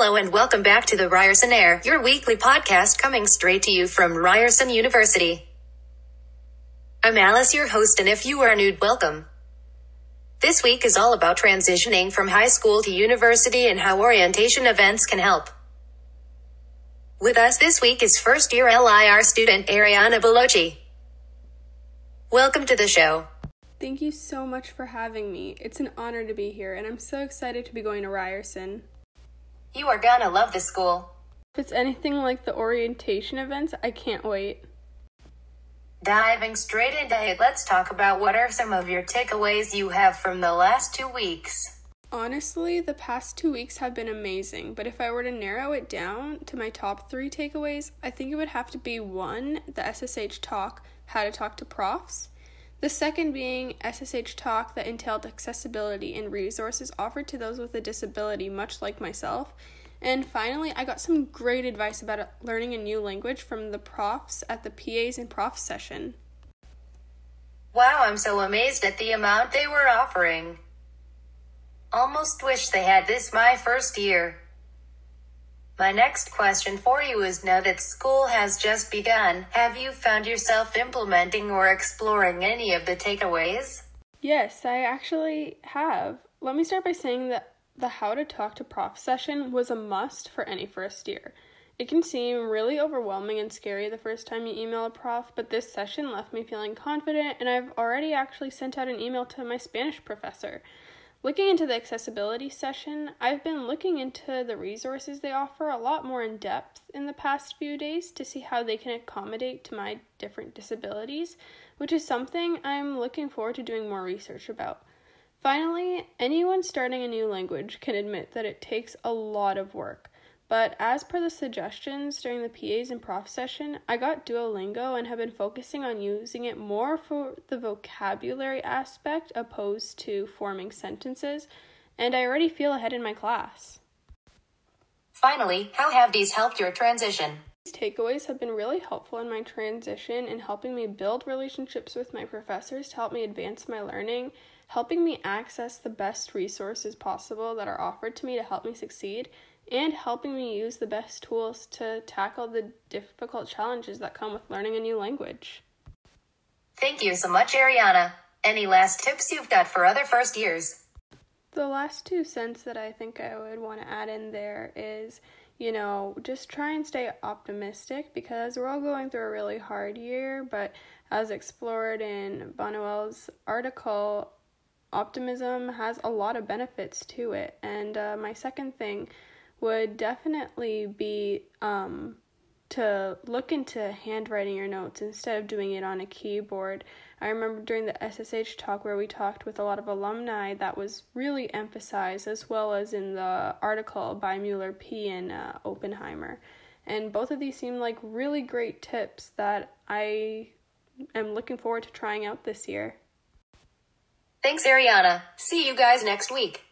Hello and welcome back to the Ryerson Air, your weekly podcast coming straight to you from Ryerson University. I'm Alice, your host, and if you are new, welcome. This week is all about transitioning from high school to university and how orientation events can help. With us this week is first year LIR student Ariana Balochi. Welcome to the show. Thank you so much for having me. It's an honor to be here, and I'm so excited to be going to Ryerson. You are gonna love the school. If it's anything like the orientation events, I can't wait. Diving straight into it, let's talk about what are some of your takeaways you have from the last two weeks. Honestly, the past two weeks have been amazing, but if I were to narrow it down to my top three takeaways, I think it would have to be one, the SSH talk, how to talk to profs. The second being SSH Talk that entailed accessibility and resources offered to those with a disability, much like myself. And finally, I got some great advice about learning a new language from the profs at the PAs and profs session. Wow, I'm so amazed at the amount they were offering. Almost wish they had this my first year. My next question for you is now that school has just begun, have you found yourself implementing or exploring any of the takeaways? Yes, I actually have. Let me start by saying that the How to Talk to Prof session was a must for any first year. It can seem really overwhelming and scary the first time you email a prof, but this session left me feeling confident, and I've already actually sent out an email to my Spanish professor. Looking into the accessibility session, I've been looking into the resources they offer a lot more in depth in the past few days to see how they can accommodate to my different disabilities, which is something I'm looking forward to doing more research about. Finally, anyone starting a new language can admit that it takes a lot of work. But as per the suggestions during the PAs and prof session, I got Duolingo and have been focusing on using it more for the vocabulary aspect opposed to forming sentences, and I already feel ahead in my class. Finally, how have these helped your transition? These takeaways have been really helpful in my transition in helping me build relationships with my professors to help me advance my learning, helping me access the best resources possible that are offered to me to help me succeed, and helping me use the best tools to tackle the difficult challenges that come with learning a new language. Thank you so much, Ariana. Any last tips you've got for other first years? The last two cents that I think I would want to add in there is, you know, just try and stay optimistic because we're all going through a really hard year, but as explored in Bonneau's article, optimism has a lot of benefits to it. And uh, my second thing would definitely be um, to look into handwriting your notes instead of doing it on a keyboard. I remember during the SSH talk where we talked with a lot of alumni that was really emphasized, as well as in the article by Mueller P. and uh, Oppenheimer. And both of these seem like really great tips that I am looking forward to trying out this year. Thanks, Ariana. See you guys next week.